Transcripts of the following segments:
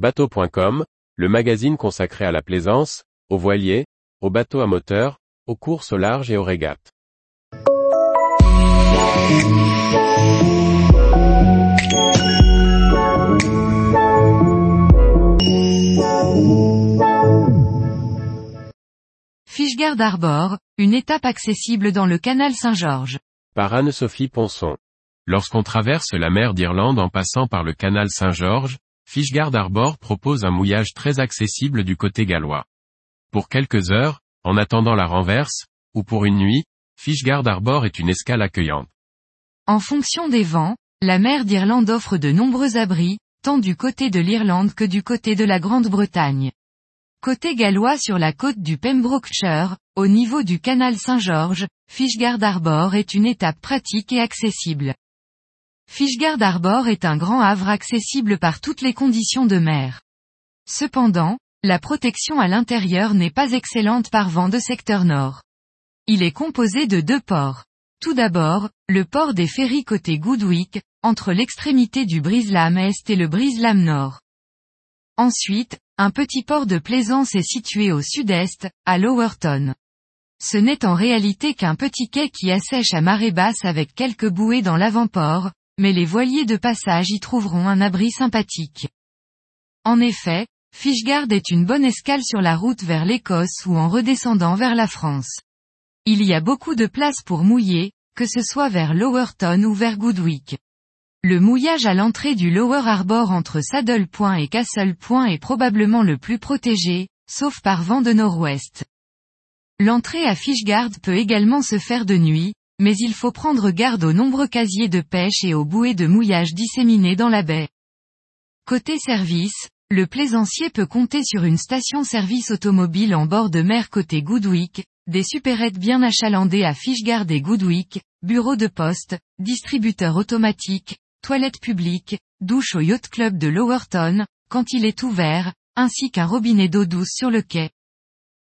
Bateau.com, le magazine consacré à la plaisance, aux voiliers, aux bateaux à moteur, aux courses au large et aux régates. Fishguard Harbor, une étape accessible dans le canal Saint-Georges. Par Anne-Sophie Ponson. Lorsqu'on traverse la mer d'Irlande en passant par le canal Saint-Georges, Fishguard Harbor propose un mouillage très accessible du côté gallois. Pour quelques heures, en attendant la renverse, ou pour une nuit, Fishguard Harbor est une escale accueillante. En fonction des vents, la mer d'Irlande offre de nombreux abris, tant du côté de l'Irlande que du côté de la Grande-Bretagne. Côté gallois sur la côte du Pembrokeshire, au niveau du canal Saint-Georges, Fishguard Harbor est une étape pratique et accessible. Fishguard Harbor est un grand havre accessible par toutes les conditions de mer. Cependant, la protection à l'intérieur n'est pas excellente par vent de secteur nord. Il est composé de deux ports. Tout d'abord, le port des ferries côté Goodwick, entre l'extrémité du Brise-Lame Est et le Brise-Lame Nord. Ensuite, un petit port de plaisance est situé au sud-est, à Lowerton. Ce n'est en réalité qu'un petit quai qui assèche à marée basse avec quelques bouées dans l'avant-port, mais les voiliers de passage y trouveront un abri sympathique. En effet, Fishguard est une bonne escale sur la route vers l'Écosse ou en redescendant vers la France. Il y a beaucoup de place pour mouiller, que ce soit vers Lowerton ou vers Goodwick. Le mouillage à l'entrée du Lower Harbor entre Saddle Point et Castle Point est probablement le plus protégé, sauf par vent de nord-ouest. L'entrée à Fishguard peut également se faire de nuit, mais il faut prendre garde aux nombreux casiers de pêche et aux bouées de mouillage disséminées dans la baie. Côté service, le plaisancier peut compter sur une station-service automobile en bord de mer côté Goodwick, des supérettes bien achalandées à Fishguard et Goodwick, bureau de poste, distributeur automatique, toilettes publiques, douche au Yacht Club de Lowerton, quand il est ouvert, ainsi qu'un robinet d'eau douce sur le quai.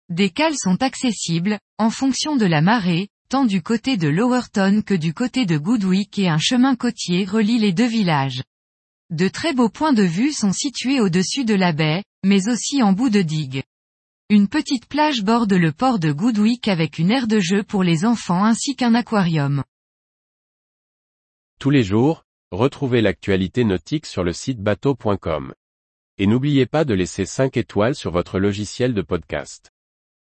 Des cales sont accessibles, en fonction de la marée, tant du côté de Lowerton que du côté de Goodwick et un chemin côtier relie les deux villages. De très beaux points de vue sont situés au-dessus de la baie, mais aussi en bout de digue. Une petite plage borde le port de Goodwick avec une aire de jeu pour les enfants ainsi qu'un aquarium. Tous les jours, Retrouvez l'actualité nautique sur le site bateau.com. Et n'oubliez pas de laisser 5 étoiles sur votre logiciel de podcast.